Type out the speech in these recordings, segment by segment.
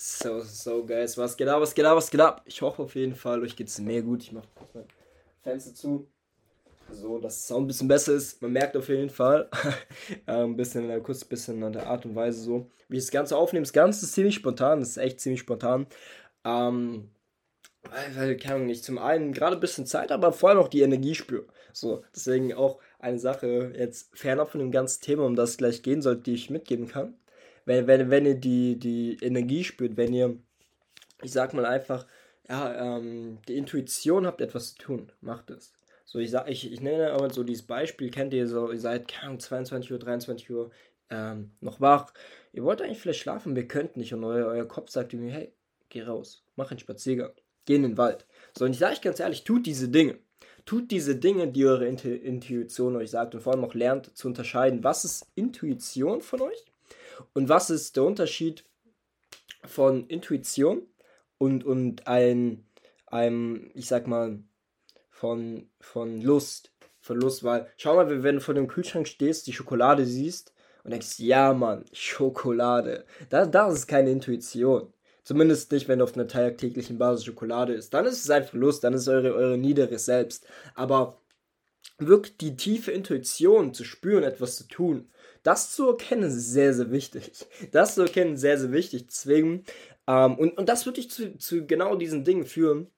So, so, guys, was geht ab, was geht ab, was geht ab? Ich hoffe auf jeden Fall, euch geht's mehr gut. Ich mache mein Fenster zu, so dass es auch ein bisschen besser ist. Man merkt auf jeden Fall, ein bisschen, äh, kurz ein bisschen an der Art und Weise so, wie ich das Ganze aufnehme. Das Ganze ist ziemlich spontan, das ist echt ziemlich spontan. Ähm, weil, keine Ahnung, ich zum einen gerade ein bisschen Zeit, aber vor allem auch die Energie spüre. So, deswegen auch eine Sache jetzt fernab von dem ganzen Thema, um das gleich gehen soll, die ich mitgeben kann wenn, wenn, wenn ihr die, die Energie spürt, wenn ihr, ich sag mal einfach, ja, ähm, die Intuition habt, etwas zu tun, macht es. So, ich sag, ich, ich nenne aber so dieses Beispiel, kennt ihr so, ihr seid, keine Ahnung, 22 Uhr, 23 Uhr ähm, noch wach. Ihr wollt eigentlich vielleicht schlafen, wir könnten nicht. Und euer, euer Kopf sagt mir, hey, geh raus, mach einen Spaziergang, geh in den Wald. So, und ich sage euch ganz ehrlich, tut diese Dinge. Tut diese Dinge, die eure Intuition euch sagt und vor allem auch lernt zu unterscheiden, was ist Intuition von euch und was ist der Unterschied von Intuition und, und ein, einem, ich sag mal, von, von Lust? Von Lust, weil schau mal, wenn du vor dem Kühlschrank stehst, die Schokolade siehst und denkst, ja Mann, Schokolade. Das, das ist keine Intuition. Zumindest nicht, wenn auf einer tagtäglichen Basis Schokolade ist. Dann ist es ein Verlust, dann ist eure, eure niedere Selbst. Aber wirklich die tiefe Intuition zu spüren, etwas zu tun, das zu erkennen ist sehr, sehr wichtig. Das zu erkennen ist sehr, sehr wichtig. Deswegen, ähm, und, und das würde ich zu, zu genau diesen Dingen führen,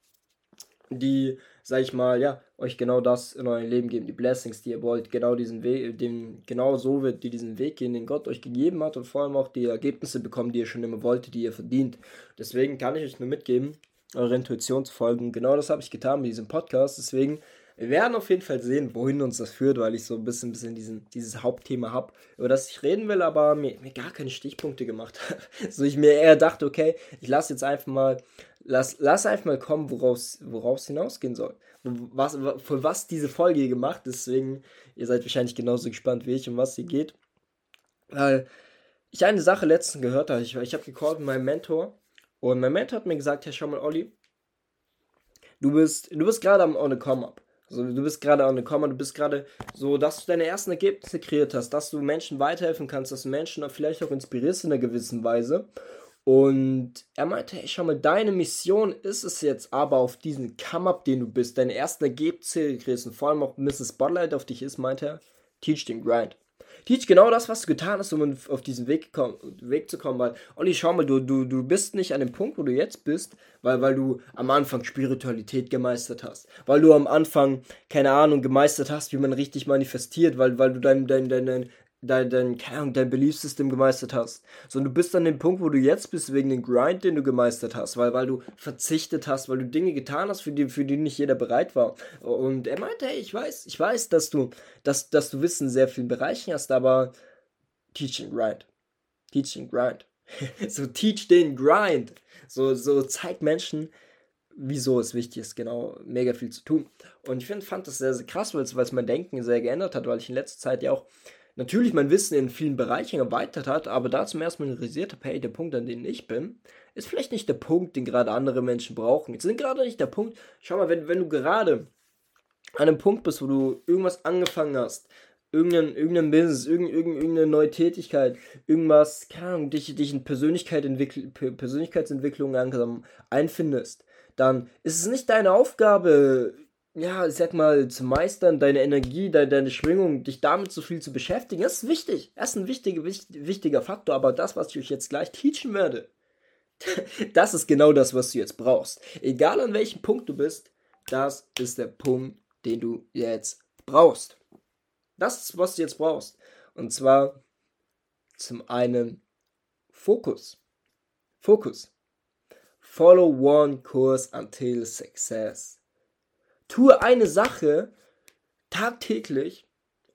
die, sag ich mal, ja, euch genau das in eurem Leben geben, die Blessings, die ihr wollt, genau diesen Weg, den, genau so wird, die diesen Weg gehen, den Gott euch gegeben hat und vor allem auch die Ergebnisse bekommen, die ihr schon immer wolltet, die ihr verdient. Deswegen kann ich euch nur mitgeben, eure Intuition zu folgen. Genau das habe ich getan mit diesem Podcast. Deswegen wir werden auf jeden Fall sehen, wohin uns das führt, weil ich so ein bisschen, bisschen diesen, dieses Hauptthema habe, über das ich reden will, aber mir, mir gar keine Stichpunkte gemacht habe. so ich mir eher dachte, okay, ich lasse jetzt einfach mal, lass, lass einfach mal kommen, woraus, woraus hinausgehen soll. Was, für was diese Folge gemacht deswegen, ihr seid wahrscheinlich genauso gespannt wie ich, um was sie geht. Weil ich eine Sache letztens gehört habe, ich, ich habe gecallt mit meinem Mentor und mein Mentor hat mir gesagt, ja schau mal, Olli, du bist, du bist gerade am On a Come-Up. Also du bist gerade an der Komma, du bist gerade so, dass du deine ersten Ergebnisse kreiert hast, dass du Menschen weiterhelfen kannst, dass du Menschen vielleicht auch inspirierst in einer gewissen Weise. Und er meinte, hey, schau mal, deine Mission ist es jetzt aber auf diesen Come-Up, den du bist, deine ersten Ergebnisse kreierst und vor allem auch Mrs. Spotlight auf dich ist, meinte er, teach den Grind. Teach genau das, was du getan hast, um auf diesen Weg, Weg zu kommen. Weil, Olli, schau mal, du, du, du bist nicht an dem Punkt, wo du jetzt bist, weil, weil du am Anfang Spiritualität gemeistert hast. Weil du am Anfang, keine Ahnung, gemeistert hast, wie man richtig manifestiert, weil, weil du dein, dein, dein, dein dein, dein, keine Ahnung, dein Beliefssystem gemeistert hast. Sondern du bist an dem Punkt, wo du jetzt bist, wegen dem Grind, den du gemeistert hast, weil, weil du verzichtet hast, weil du Dinge getan hast, für die, für die nicht jeder bereit war. Und er meinte, hey, ich weiß, ich weiß, dass du, dass, dass du Wissen in sehr vielen Bereichen hast, aber Teaching Grind. Teaching Grind. so teach den Grind. So, so zeig Menschen, wieso es wichtig ist, genau, mega viel zu tun. Und ich find, fand das sehr, sehr krass, weil es mein Denken sehr geändert hat, weil ich in letzter Zeit ja auch natürlich mein Wissen in vielen Bereichen erweitert hat, aber da zum ersten Mal realisiert habe, hey, der Punkt, an dem ich bin, ist vielleicht nicht der Punkt, den gerade andere Menschen brauchen. Jetzt sind gerade nicht der Punkt, schau mal, wenn, wenn du gerade an einem Punkt bist, wo du irgendwas angefangen hast, irgendein, irgendein Business, irgendeine, irgendeine neue Tätigkeit, irgendwas, keine Ahnung, dich, dich in Persönlichkeit Persönlichkeitsentwicklung langsam einfindest, dann ist es nicht deine Aufgabe, ja, ich sag mal, zu meistern, deine Energie, deine, deine Schwingung, dich damit so viel zu beschäftigen, das ist wichtig. Das ist ein wichtiger, wichtiger Faktor, aber das, was ich euch jetzt gleich teachen werde, das ist genau das, was du jetzt brauchst. Egal an welchem Punkt du bist, das ist der Punkt, den du jetzt brauchst. Das ist, was du jetzt brauchst. Und zwar zum einen Fokus. Fokus. Follow one course until success tue eine Sache tagtäglich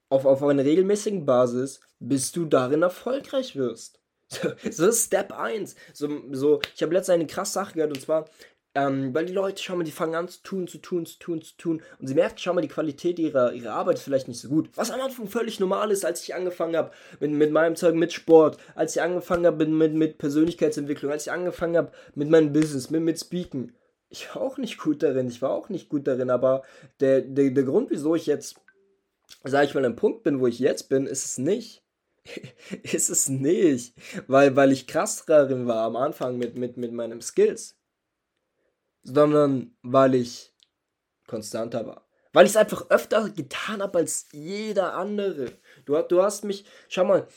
auf, auf einer regelmäßigen Basis, bis du darin erfolgreich wirst. So, ist Step 1. So, so, ich habe letztens eine krasse Sache gehört und zwar, ähm, weil die Leute, schau mal, die fangen an zu tun, zu tun, zu tun, zu tun und sie merken, schau mal, die Qualität ihrer, ihrer Arbeit ist vielleicht nicht so gut. Was am Anfang völlig normal ist, als ich angefangen habe mit, mit meinem Zeug, mit Sport, als ich angefangen habe mit, mit, mit Persönlichkeitsentwicklung, als ich angefangen habe mit meinem Business, mit, mit Speaken ich war auch nicht gut darin, ich war auch nicht gut darin, aber der, der, der Grund, wieso ich jetzt, sage ich mal, am Punkt bin, wo ich jetzt bin, ist es nicht, ist es nicht. Weil, weil ich krass darin war am Anfang mit, mit, mit meinen Skills. Sondern weil ich konstanter war. Weil ich es einfach öfter getan habe als jeder andere. Du, du hast mich, schau mal,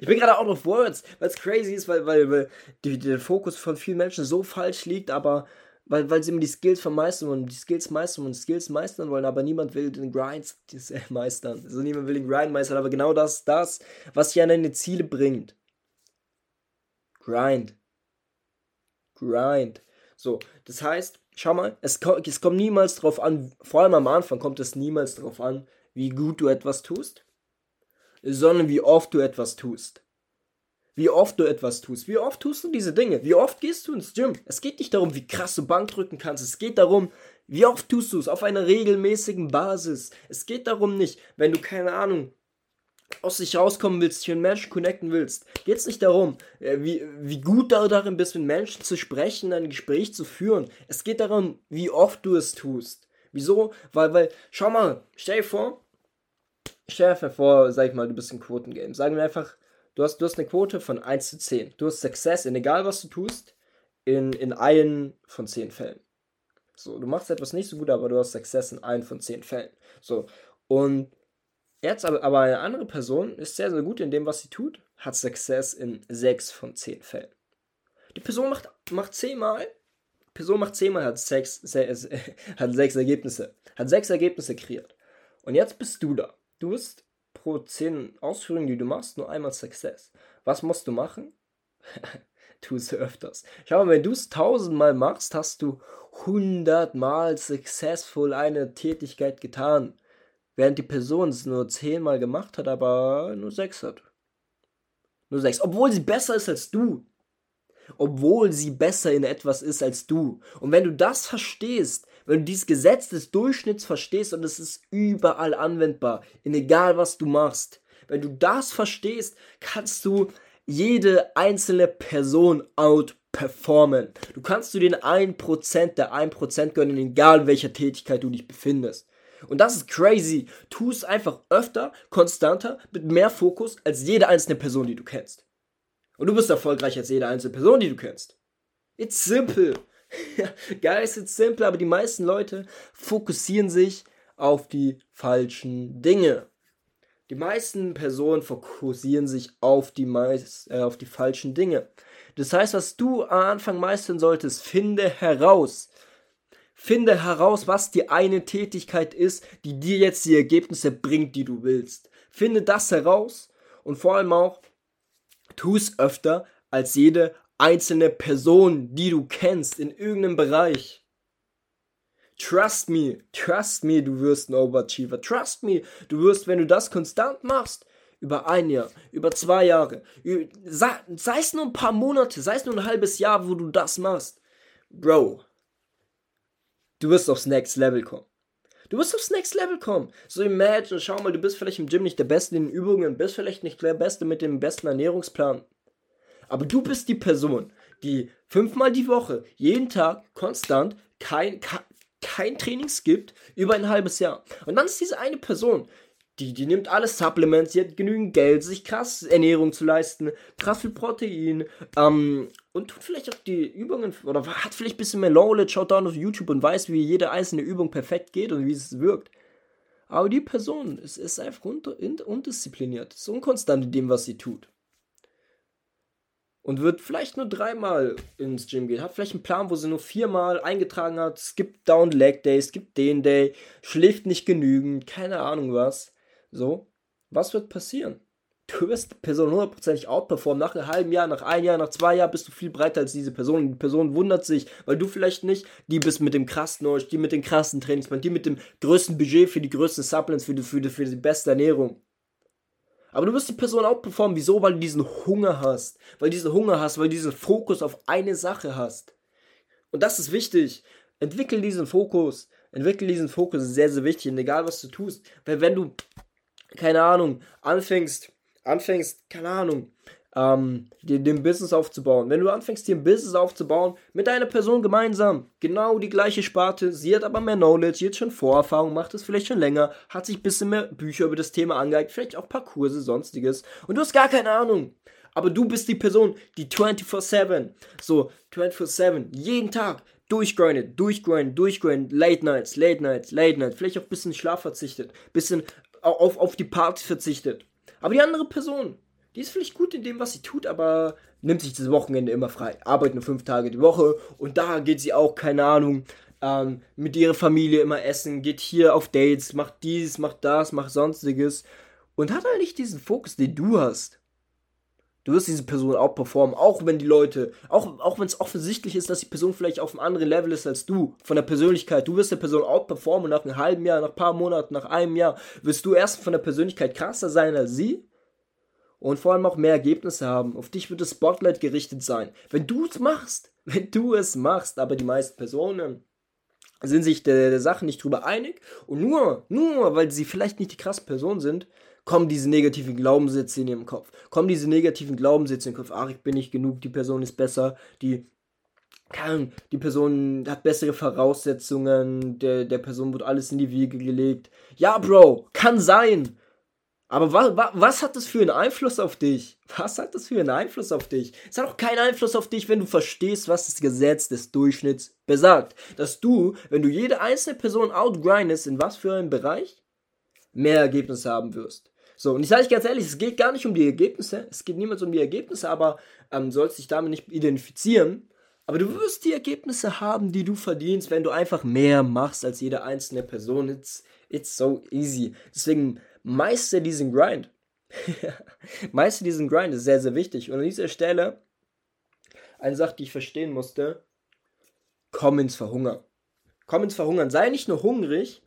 ich bin gerade out of words, weil es crazy ist, weil, weil, weil die, der Fokus von vielen Menschen so falsch liegt, aber weil, weil sie immer die Skills vermeistern wollen, die Skills meistern und Skills meistern wollen, aber niemand will den Grind meistern. Also niemand will den Grind meistern, aber genau das, das, was dich an deine Ziele bringt. Grind. Grind. So, das heißt, schau mal, es, es kommt niemals drauf an, vor allem am Anfang kommt es niemals drauf an, wie gut du etwas tust, sondern wie oft du etwas tust wie oft du etwas tust. Wie oft tust du diese Dinge? Wie oft gehst du ins Gym? Es geht nicht darum, wie krass du Bank drücken kannst. Es geht darum, wie oft tust du es auf einer regelmäßigen Basis. Es geht darum nicht, wenn du keine Ahnung aus sich rauskommen willst, dich mit Menschen connecten willst, geht es nicht darum, äh, wie, wie gut du darin bist, mit Menschen zu sprechen, ein Gespräch zu führen. Es geht darum, wie oft du es tust. Wieso? Weil, weil, schau mal, stell dir vor, stell dir vor, sag ich mal, du bist im Quotengame. Sagen wir einfach, Du hast, du hast eine Quote von 1 zu 10. Du hast Success in egal was du tust, in, in einen von 10 Fällen. So, du machst etwas nicht so gut, aber du hast Success in einen von 10 Fällen. So, und jetzt aber, aber eine andere Person ist sehr, sehr gut in dem, was sie tut, hat Success in 6 von 10 Fällen. Die Person macht, macht 10 Mal, Person macht 10 Mal, hat 6, 6, hat 6 Ergebnisse, hat 6 Ergebnisse kreiert. Und jetzt bist du da. Du bist pro 10 Ausführungen, die du machst, nur einmal Success. Was musst du machen? tu es öfters. Schau mal, wenn du es tausendmal machst, hast du hundertmal successful eine Tätigkeit getan. Während die Person es nur zehnmal gemacht hat, aber nur sechs hat. Nur sechs. Obwohl sie besser ist als du. Obwohl sie besser in etwas ist als du. Und wenn du das verstehst, wenn du dieses Gesetz des Durchschnitts verstehst und es ist überall anwendbar, in egal was du machst, wenn du das verstehst, kannst du jede einzelne Person outperformen. Du kannst du den 1% der 1% gönnen, egal welcher Tätigkeit du dich befindest. Und das ist crazy. Tu es einfach öfter, konstanter, mit mehr Fokus als jede einzelne Person, die du kennst. Und du bist erfolgreicher als jede einzelne Person, die du kennst. It's simple. Guys, it's simple, aber die meisten Leute fokussieren sich auf die falschen Dinge. Die meisten Personen fokussieren sich auf die, meist, äh, auf die falschen Dinge. Das heißt, was du am Anfang meistern solltest, finde heraus. Finde heraus, was die eine Tätigkeit ist, die dir jetzt die Ergebnisse bringt, die du willst. Finde das heraus und vor allem auch, tu es öfter als jede einzelne Person, die du kennst in irgendeinem Bereich. Trust me, trust me, du wirst ein Overachiever. Trust me, du wirst, wenn du das konstant machst, über ein Jahr, über zwei Jahre, sei, sei es nur ein paar Monate, sei es nur ein halbes Jahr, wo du das machst. Bro, du wirst aufs Next Level kommen. Du wirst aufs Next Level kommen. So imagine, schau mal, du bist vielleicht im Gym nicht der Beste in den Übungen, bist vielleicht nicht der Beste mit dem besten Ernährungsplan. Aber du bist die Person, die fünfmal die Woche, jeden Tag, konstant, kein, kein Training skippt, über ein halbes Jahr. Und dann ist diese eine Person, die, die nimmt alle Supplements, sie hat genügend Geld, sich krass Ernährung zu leisten, krass viel Protein, ähm, und tut vielleicht auch die Übungen, oder hat vielleicht ein bisschen mehr Knowledge, schaut down auf YouTube und weiß, wie jede einzelne Übung perfekt geht und wie es wirkt. Aber die Person ist, ist einfach undiszipliniert, ist unkonstant in dem, was sie tut und wird vielleicht nur dreimal ins Gym gehen, hat vielleicht einen Plan, wo sie nur viermal eingetragen hat, gibt Down Leg Day, gibt den Day, schläft nicht genügend, keine Ahnung was. So, was wird passieren? Du wirst die Person hundertprozentig outperformen. Nach einem halben Jahr, nach einem Jahr, nach zwei Jahren bist du viel breiter als diese Person. Die Person wundert sich, weil du vielleicht nicht die bist mit dem krassen Euch, die mit den krassen Trainingsplan, die mit dem größten Budget für die größten Supplements, für die, für die, für die beste Ernährung. Aber du wirst die Person outperformen. Wieso? Weil du diesen Hunger hast. Weil du diesen Hunger hast, weil du diesen Fokus auf eine Sache hast. Und das ist wichtig. Entwickel diesen Fokus. Entwickel diesen Fokus. Ist sehr, sehr wichtig. Und egal, was du tust. Weil wenn du, keine Ahnung, anfängst, anfängst, keine Ahnung, ähm, dir den Business aufzubauen. Wenn du anfängst, dir ein Business aufzubauen, mit einer Person gemeinsam, genau die gleiche Sparte, sie hat aber mehr Knowledge, jetzt schon Vorerfahrung, macht es vielleicht schon länger, hat sich ein bisschen mehr Bücher über das Thema angeeignet, vielleicht auch ein paar Kurse, sonstiges, und du hast gar keine Ahnung. Aber du bist die Person, die 24-7, so 24-7, jeden Tag durchgrindet, durchgrindet, durchgrindet, Late Nights, Late Nights, Late Nights, vielleicht auch ein bisschen Schlaf verzichtet, bisschen auf, auf die Party verzichtet. Aber die andere Person, die ist vielleicht gut in dem, was sie tut, aber nimmt sich das Wochenende immer frei. Arbeitet nur fünf Tage die Woche und da geht sie auch, keine Ahnung, ähm, mit ihrer Familie immer essen, geht hier auf Dates, macht dies, macht das, macht sonstiges und hat halt nicht diesen Fokus, den du hast. Du wirst diese Person auch performen, auch wenn die Leute, auch, auch wenn es offensichtlich ist, dass die Person vielleicht auf einem anderen Level ist als du, von der Persönlichkeit. Du wirst der Person auch performen nach einem halben Jahr, nach ein paar Monaten, nach einem Jahr, wirst du erst von der Persönlichkeit krasser sein als sie und vor allem auch mehr Ergebnisse haben. Auf dich wird das Spotlight gerichtet sein. Wenn du es machst, wenn du es machst, aber die meisten Personen sind sich der, der Sache nicht drüber einig und nur, nur weil sie vielleicht nicht die krasse Person sind, kommen diese negativen Glaubenssätze in ihrem Kopf. Kommen diese negativen Glaubenssätze in den Kopf, ach, ich bin nicht genug, die Person ist besser, die die Person hat bessere Voraussetzungen, der, der Person wird alles in die Wiege gelegt. Ja, Bro, kann sein. Aber was, was, was hat das für einen Einfluss auf dich? Was hat das für einen Einfluss auf dich? Es hat auch keinen Einfluss auf dich, wenn du verstehst, was das Gesetz des Durchschnitts besagt. Dass du, wenn du jede einzelne Person outgrindest, in was für einem Bereich, mehr Ergebnisse haben wirst. So, und ich sage ganz ehrlich, es geht gar nicht um die Ergebnisse, es geht niemals um die Ergebnisse, aber ähm, sollst dich damit nicht identifizieren. Aber du wirst die Ergebnisse haben, die du verdienst, wenn du einfach mehr machst als jede einzelne Person. It's, it's so easy. Deswegen meister diesen Grind. meister diesen Grind ist sehr, sehr wichtig. Und an dieser Stelle eine Sache, die ich verstehen musste: komm ins Verhungern. Komm ins Verhungern. Sei nicht nur hungrig,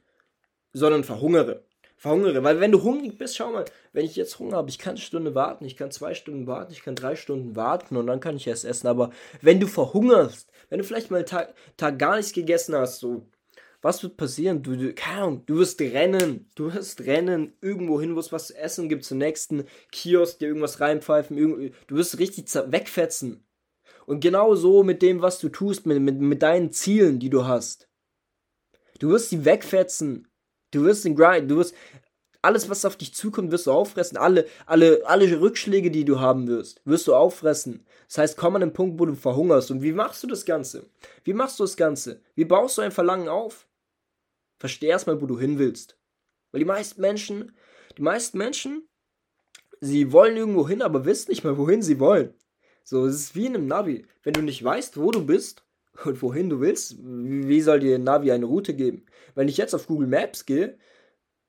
sondern verhungere. Verhungere. Weil wenn du hungrig bist, schau mal, wenn ich jetzt Hunger habe, ich kann eine Stunde warten, ich kann zwei Stunden warten, ich kann drei Stunden warten und dann kann ich erst essen. Aber wenn du verhungerst, wenn du vielleicht mal einen Tag, Tag gar nichts gegessen hast, so was wird passieren? Du, du, keine Ahnung, du wirst rennen. Du wirst rennen irgendwo hin, wo es was zu essen gibt, zum nächsten Kiosk, dir irgendwas reinpfeifen. du wirst richtig wegfetzen. Und genau so mit dem, was du tust, mit, mit, mit deinen Zielen, die du hast. Du wirst sie wegfetzen. Du wirst den Grind, du wirst alles, was auf dich zukommt, wirst du auffressen. Alle, alle, alle Rückschläge, die du haben wirst, wirst du auffressen. Das heißt, komm an den Punkt, wo du verhungerst. Und wie machst du das Ganze? Wie machst du das Ganze? Wie baust du ein Verlangen auf? Versteh erstmal, wo du hin willst. Weil die meisten Menschen, die meisten Menschen, sie wollen irgendwo hin, aber wissen nicht mal, wohin sie wollen. So, es ist wie in einem Navi. Wenn du nicht weißt, wo du bist und wohin du willst, wie soll dir Navi eine Route geben? Wenn ich jetzt auf Google Maps gehe,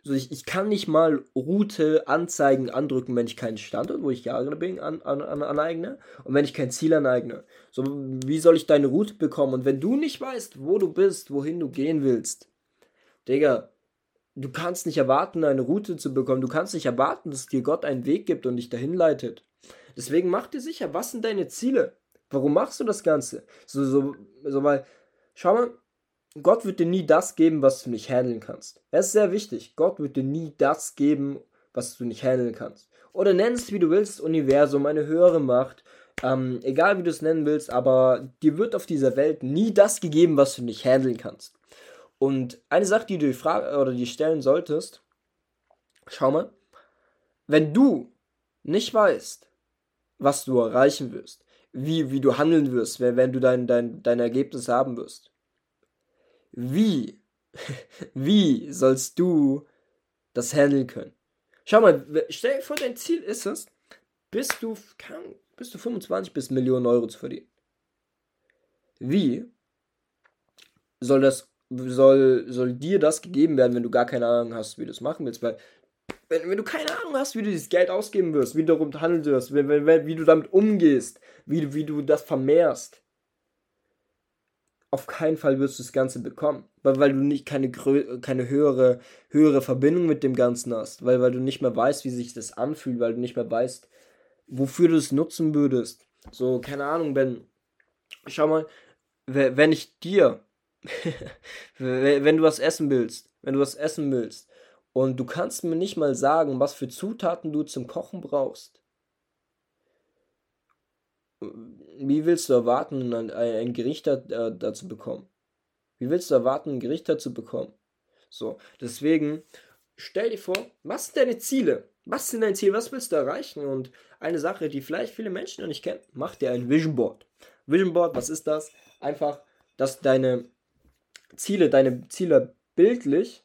so ich, ich kann nicht mal Route anzeigen, andrücken, wenn ich keinen Standort, wo ich gerade bin, an, an, an, aneigne und wenn ich kein Ziel aneigne. So, wie soll ich deine Route bekommen? Und wenn du nicht weißt, wo du bist, wohin du gehen willst, Digga, du kannst nicht erwarten, eine Route zu bekommen. Du kannst nicht erwarten, dass dir Gott einen Weg gibt und dich dahin leitet. Deswegen mach dir sicher, was sind deine Ziele? Warum machst du das Ganze? So, so, so, weil, schau mal, Gott wird dir nie das geben, was du nicht handeln kannst. Das ist sehr wichtig. Gott wird dir nie das geben, was du nicht handeln kannst. Oder nenn es, wie du willst, Universum, eine höhere Macht. Ähm, egal wie du es nennen willst, aber dir wird auf dieser Welt nie das gegeben, was du nicht handeln kannst. Und eine Sache, die du dir fragen oder die stellen solltest, schau mal, wenn du nicht weißt, was du erreichen wirst, wie, wie du handeln wirst, wenn, wenn du dein, dein, dein Ergebnis haben wirst, wie, wie sollst du das handeln können? Schau mal, stell dir vor, dein Ziel ist es, bis du, bis du 25 bis Millionen Euro zu verdienen. Wie soll das soll, soll dir das gegeben werden, wenn du gar keine Ahnung hast, wie du es machen willst. Weil, wenn, wenn du keine Ahnung hast, wie du dieses Geld ausgeben wirst, wie du darum handeln wirst, wenn, wenn, wie du damit umgehst, wie, wie du das vermehrst, auf keinen Fall wirst du das Ganze bekommen. Weil, weil du nicht keine, keine höhere, höhere Verbindung mit dem Ganzen hast. Weil, weil du nicht mehr weißt, wie sich das anfühlt, weil du nicht mehr weißt, wofür du es nutzen würdest. So, keine Ahnung, wenn. Schau mal, wenn ich dir wenn du was essen willst, wenn du was essen willst und du kannst mir nicht mal sagen, was für Zutaten du zum Kochen brauchst, wie willst du erwarten, ein, ein Gericht da, dazu bekommen? Wie willst du erwarten, ein Gericht dazu bekommen? So, deswegen stell dir vor, was sind deine Ziele? Was sind deine Ziele? Was willst du erreichen? Und eine Sache, die vielleicht viele Menschen noch nicht kennen, mach dir ein Vision Board. Vision Board, was ist das? Einfach, dass deine Ziele, deine Ziele bildlich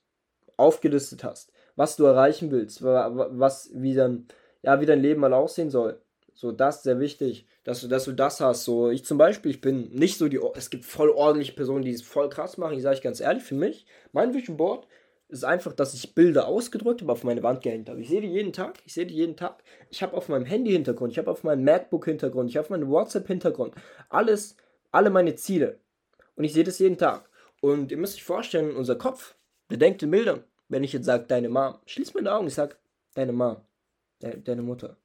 aufgelistet hast, was du erreichen willst, was, wie dann, ja, wie dein Leben mal aussehen soll. So, das ist sehr wichtig, dass du, dass du das hast. So, ich zum Beispiel, ich bin nicht so die, es gibt voll ordentliche Personen, die es voll krass machen. Ich sage ganz ehrlich, für mich, mein Vision Board ist einfach, dass ich Bilder ausgedrückt habe, auf meine Wand gehängt habe. Ich sehe die jeden Tag, ich sehe die jeden Tag. Ich habe auf meinem Handy Hintergrund, ich habe auf meinem MacBook Hintergrund, ich habe auf meinem WhatsApp Hintergrund. Alles, alle meine Ziele. Und ich sehe das jeden Tag. Und ihr müsst euch vorstellen, unser Kopf bedenkt in Bildern. Wenn ich jetzt sage, deine Mom, schließ meine Augen, ich sage, deine Mom, de deine Mutter.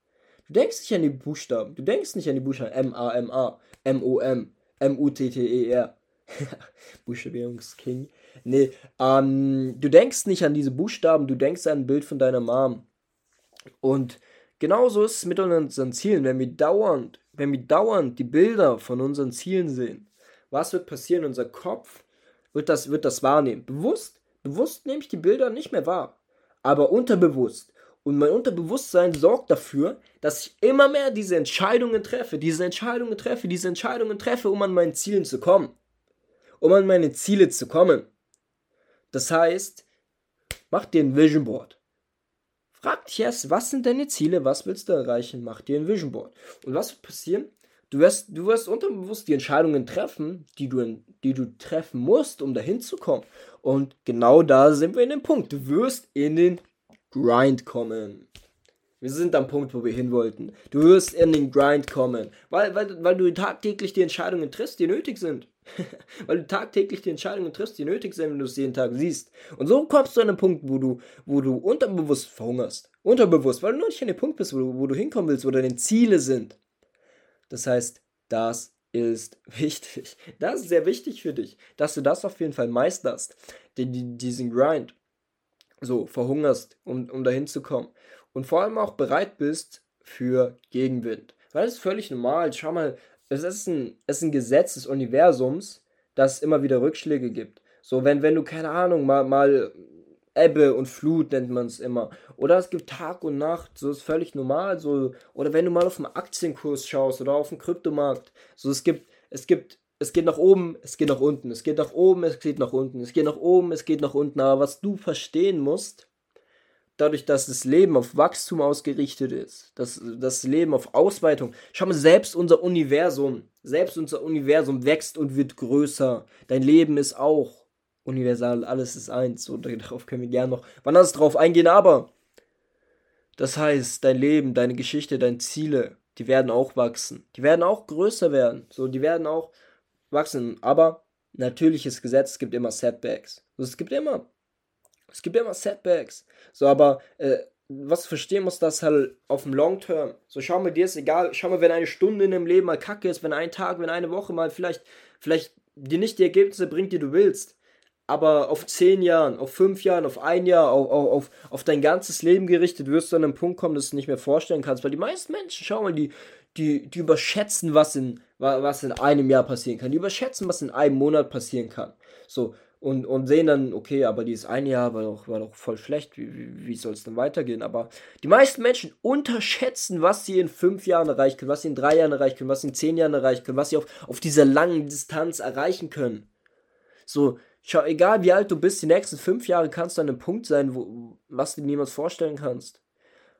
Du denkst nicht an die Buchstaben, du denkst nicht an die Buchstaben M-A-M-A, M-O-M, M-U-T-T-E-R. Buchstabierungsking. Nee, ähm, du denkst nicht an diese Buchstaben, du denkst an ein Bild von deiner Mom. Und genauso ist es mit unseren Zielen. Wenn wir dauernd, wenn wir dauernd die Bilder von unseren Zielen sehen, was wird passieren? Unser Kopf wird das, wird das wahrnehmen. Bewusst, bewusst nehme ich die Bilder nicht mehr wahr. Aber unterbewusst. Und mein Unterbewusstsein sorgt dafür, dass ich immer mehr diese Entscheidungen treffe, diese Entscheidungen treffe, diese Entscheidungen treffe, um an meinen Zielen zu kommen. Um an meine Ziele zu kommen. Das heißt, mach dir ein Vision Board. Frag dich erst, was sind deine Ziele, was willst du erreichen? Mach dir ein Vision Board. Und was wird passieren? Du wirst, du wirst unterbewusst die Entscheidungen treffen, die du, die du treffen musst, um dahin zu kommen. Und genau da sind wir in dem Punkt. Du wirst in den Grind kommen. Wir sind am Punkt, wo wir hin wollten. Du wirst in den Grind kommen, weil, weil, weil du tagtäglich die Entscheidungen triffst, die nötig sind. Weil du tagtäglich die Entscheidungen triffst, die nötig sind, wenn du es jeden Tag siehst. Und so kommst du an einen Punkt, wo du, wo du unterbewusst verhungerst. Unterbewusst, weil du noch nicht an dem Punkt bist, wo du, wo du hinkommen willst, wo deine Ziele sind. Das heißt, das ist wichtig. Das ist sehr wichtig für dich, dass du das auf jeden Fall meisterst. Den, diesen Grind. So, verhungerst, um, um dahin zu kommen. Und vor allem auch bereit bist für Gegenwind. Weil das ist völlig normal. Schau mal, es ist ein, es ist ein Gesetz des Universums, dass es immer wieder Rückschläge gibt. So, wenn, wenn du, keine Ahnung, mal, mal Ebbe und Flut nennt man es immer. Oder es gibt Tag und Nacht, so ist völlig normal. So, oder wenn du mal auf den Aktienkurs schaust oder auf den Kryptomarkt. So, es gibt, es gibt, es geht nach oben, es geht nach unten, es geht nach oben, es geht nach unten, es geht nach oben, es geht nach unten. Aber was du verstehen musst, dadurch, dass das Leben auf Wachstum ausgerichtet ist, dass das Leben auf Ausweitung, schau mal, selbst unser Universum, selbst unser Universum wächst und wird größer. Dein Leben ist auch universal, alles ist eins. So, darauf können wir gerne noch wann anders drauf eingehen, aber das heißt, dein Leben, deine Geschichte, deine Ziele, die werden auch wachsen. Die werden auch größer werden. So, die werden auch wachsen. Aber natürliches Gesetz, es gibt immer Setbacks. Also, es gibt immer es gibt immer Setbacks. So, aber äh, was du verstehen musst, das halt auf dem Long Term. So, schau mal, dir ist egal, schau mal, wenn eine Stunde in dem Leben mal kacke ist, wenn ein Tag, wenn eine Woche mal vielleicht, vielleicht dir nicht die Ergebnisse bringt, die du willst. Aber auf zehn Jahren, auf fünf Jahren, auf ein Jahr, auf, auf, auf dein ganzes Leben gerichtet, wirst du an einem Punkt kommen, dass du es nicht mehr vorstellen kannst. Weil die meisten Menschen, schau mal, die, die, die überschätzen, was in, was in einem Jahr passieren kann. Die überschätzen, was in einem Monat passieren kann. So, und, und sehen dann, okay, aber dieses eine Jahr war doch, war doch voll schlecht, wie, wie, wie soll es denn weitergehen? Aber die meisten Menschen unterschätzen, was sie in fünf Jahren erreichen können, was sie in drei Jahren erreichen können, was sie in zehn Jahren erreichen können, was sie auf, auf dieser langen Distanz erreichen können. So, schau, egal wie alt du bist, die nächsten fünf Jahre kannst du an einem Punkt sein, wo, was du dir niemals vorstellen kannst.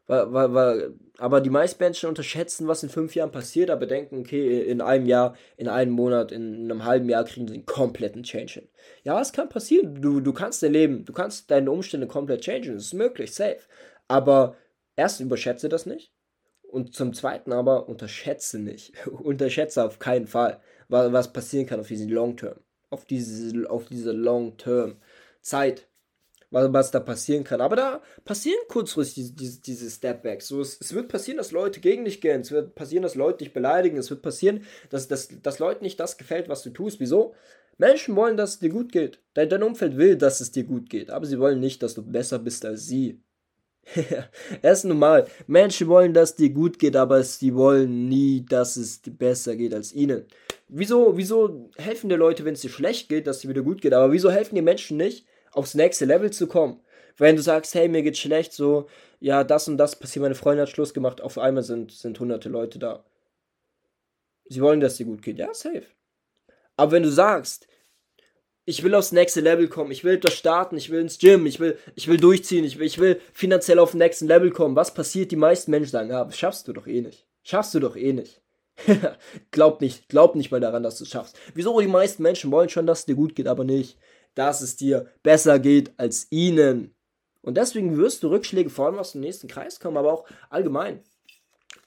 Weil, weil, weil, aber die meisten Menschen unterschätzen, was in fünf Jahren passiert, aber denken, okay, in einem Jahr, in einem Monat, in einem halben Jahr kriegen sie einen kompletten Change hin. Ja, es kann passieren. Du, du kannst dein Leben, du kannst deine Umstände komplett changen. Das ist möglich, safe. Aber erst überschätze das nicht. Und zum Zweiten aber unterschätze nicht. unterschätze auf keinen Fall, was passieren kann auf diesen Long Term. Auf diese, auf diese Long Term Zeit was, was da passieren kann. Aber da passieren kurzfristig diese, diese, diese Stepbacks. So, es, es, wird passieren, dass Leute gegen dich gehen. Es wird passieren, dass Leute dich beleidigen. Es wird passieren, dass, dass, dass Leuten nicht das gefällt, was du tust. Wieso? Menschen wollen, dass es dir gut geht. Dein, dein Umfeld will, dass es dir gut geht. Aber sie wollen nicht, dass du besser bist als sie. es ist normal. Menschen wollen, dass dir gut geht, aber sie wollen nie, dass es dir besser geht als ihnen. Wieso, wieso helfen dir Leute, wenn es dir schlecht geht, dass es dir wieder gut geht? Aber wieso helfen die Menschen nicht, aufs nächste Level zu kommen? Wenn du sagst, hey, mir geht's schlecht, so, ja, das und das passiert, meine Freundin hat Schluss gemacht, auf einmal sind, sind hunderte Leute da. Sie wollen, dass es dir gut geht. Ja, safe. Aber wenn du sagst, ich will aufs nächste Level kommen, ich will das starten, ich will ins Gym, ich will, ich will durchziehen, ich will, ich will finanziell auf den nächsten Level kommen. Was passiert? Die meisten Menschen sagen, ja, das schaffst du doch eh nicht. Schaffst du doch eh nicht. glaub nicht, glaub nicht mal daran, dass du es schaffst. Wieso? Die meisten Menschen wollen schon, dass es dir gut geht, aber nicht, dass es dir besser geht als ihnen. Und deswegen wirst du Rückschläge vor allem aus dem nächsten Kreis kommen, aber auch allgemein.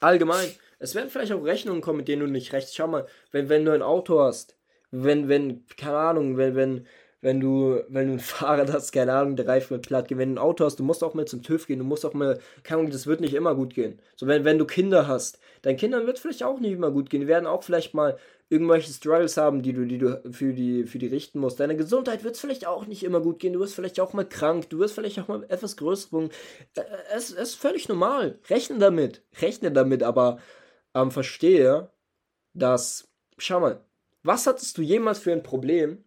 Allgemein. Es werden vielleicht auch Rechnungen kommen, mit denen du nicht recht. Schau mal, wenn, wenn du ein Auto hast, wenn, wenn, keine Ahnung, wenn, wenn, wenn du, wenn du ein Fahrrad hast, keine Ahnung, der Reifen wird platt gehen, wenn du ein Auto hast, du musst auch mal zum TÜV gehen, du musst auch mal, keine Ahnung, das wird nicht immer gut gehen. So, wenn, wenn du Kinder hast, deinen Kindern wird vielleicht auch nicht immer gut gehen, die werden auch vielleicht mal irgendwelche Struggles haben, die du, die du für die, für die richten musst. Deine Gesundheit wird vielleicht auch nicht immer gut gehen, du wirst vielleicht auch mal krank, du wirst vielleicht auch mal etwas größer. Es, es ist völlig normal. Rechne damit, rechne damit, aber ähm, verstehe, dass, schau mal, was hattest du jemals für ein Problem,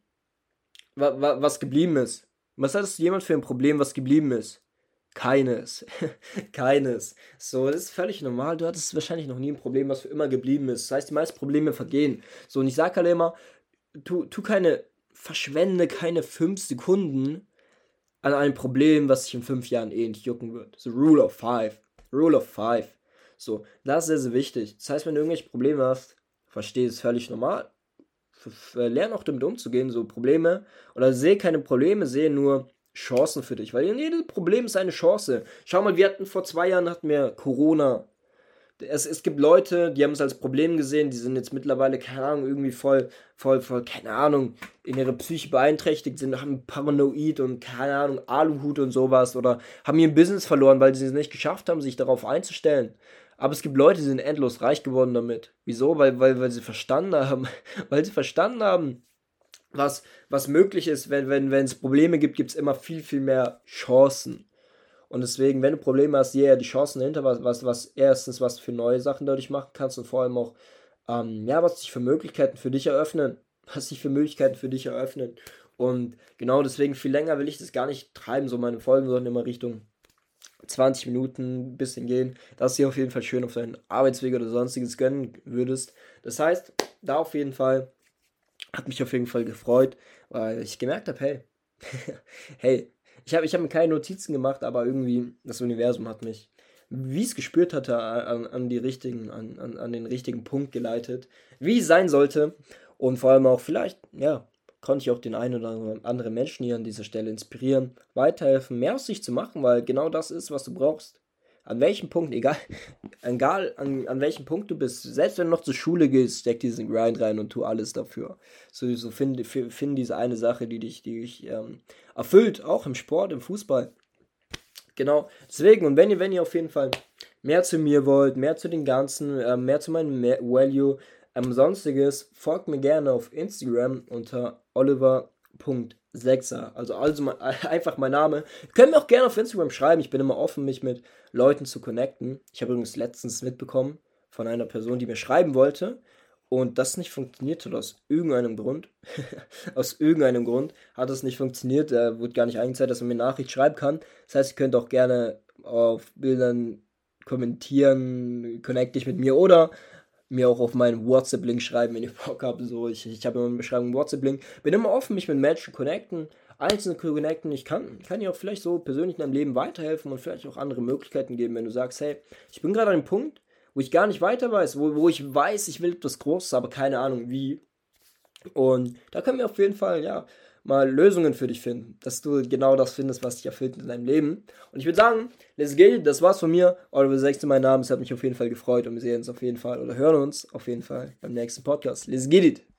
wa wa was geblieben ist? Was hattest du jemals für ein Problem, was geblieben ist? Keines. Keines. So, das ist völlig normal. Du hattest wahrscheinlich noch nie ein Problem, was für immer geblieben ist. Das heißt, die meisten Probleme vergehen. So, und ich sage halt immer, tu, tu keine, verschwende keine fünf Sekunden an einem Problem, was sich in fünf Jahren eh nicht jucken wird. So, Rule of Five. Rule of Five. So, das ist sehr, sehr wichtig. Das heißt, wenn du irgendwelche Probleme hast, verstehe es völlig normal. Lern auch damit umzugehen, so Probleme. Oder sehe keine Probleme, sehe nur Chancen für dich. Weil jedes Problem ist eine Chance. Schau mal, wir hatten vor zwei Jahren hatten wir Corona. Es, es gibt Leute, die haben es als Problem gesehen, die sind jetzt mittlerweile, keine Ahnung, irgendwie voll, voll, voll, keine Ahnung, in ihrer Psyche beeinträchtigt sind, haben Paranoid und keine Ahnung, Aluhut und sowas oder haben ihr Business verloren, weil sie es nicht geschafft haben, sich darauf einzustellen. Aber es gibt Leute, die sind endlos reich geworden damit. Wieso? Weil, weil, weil sie verstanden haben, weil sie verstanden haben, was, was möglich ist, wenn, wenn, wenn es Probleme gibt, gibt es immer viel, viel mehr Chancen. Und deswegen, wenn du Probleme hast, ja, die Chancen dahinter, was, was, was erstens, was für neue Sachen dadurch machen kannst und vor allem auch, ähm, ja, was sich für Möglichkeiten für dich eröffnen. Was sich für Möglichkeiten für dich eröffnen. Und genau deswegen, viel länger will ich das gar nicht treiben, so meine Folgen sollen immer Richtung 20 Minuten ein bisschen gehen, dass dir auf jeden Fall schön auf deinen Arbeitsweg oder sonstiges gönnen würdest. Das heißt, da auf jeden Fall hat mich auf jeden Fall gefreut, weil ich gemerkt habe, hey, hey, ich habe ich hab mir keine Notizen gemacht, aber irgendwie das Universum hat mich, wie es gespürt hatte, an, an, die richtigen, an, an, an den richtigen Punkt geleitet, wie es sein sollte und vor allem auch vielleicht, ja, konnte ich auch den einen oder anderen Menschen hier an dieser Stelle inspirieren, weiterhelfen, mehr aus sich zu machen, weil genau das ist, was du brauchst. An welchem Punkt, egal, egal an, an welchem Punkt du bist, selbst wenn du noch zur Schule gehst, steck diesen Grind rein und tu alles dafür. So, so find, find diese eine Sache, die dich, die dich ähm, erfüllt, auch im Sport, im Fußball. Genau, deswegen, und wenn ihr, wenn ihr auf jeden Fall mehr zu mir wollt, mehr zu den ganzen, äh, mehr zu meinem Value, ähm, sonstiges, folgt mir gerne auf Instagram unter oliver.sechser. Also, also mein, einfach mein Name. Könnt mir auch gerne auf Instagram schreiben. Ich bin immer offen, mich mit Leuten zu connecten. Ich habe übrigens letztens mitbekommen von einer Person, die mir schreiben wollte. Und das nicht funktioniert hat aus irgendeinem Grund. aus irgendeinem Grund hat es nicht funktioniert. Da wurde gar nicht eingezeigt, dass man mir Nachricht schreiben kann. Das heißt, ihr könnt auch gerne auf Bildern kommentieren, connect dich mit mir oder mir auch auf meinen WhatsApp-Link schreiben, wenn ihr Bock habt. So, ich, ich habe immer eine Beschreibung WhatsApp-Link. Bin immer offen, mich mit Menschen connecten, einzelne connecten. Ich kann, kann dir auch vielleicht so persönlich in deinem Leben weiterhelfen und vielleicht auch andere Möglichkeiten geben, wenn du sagst, hey, ich bin gerade an einem Punkt, wo ich gar nicht weiter weiß, wo, wo ich weiß, ich will etwas Großes, aber keine Ahnung wie. Und da können wir auf jeden Fall, ja, mal Lösungen für dich finden, dass du genau das findest, was dich erfüllt in deinem Leben. Und ich würde sagen, let's get das war's von mir. Oliver Sechste, mein Name, es hat mich auf jeden Fall gefreut und wir sehen uns auf jeden Fall oder hören uns auf jeden Fall beim nächsten Podcast. Let's get it!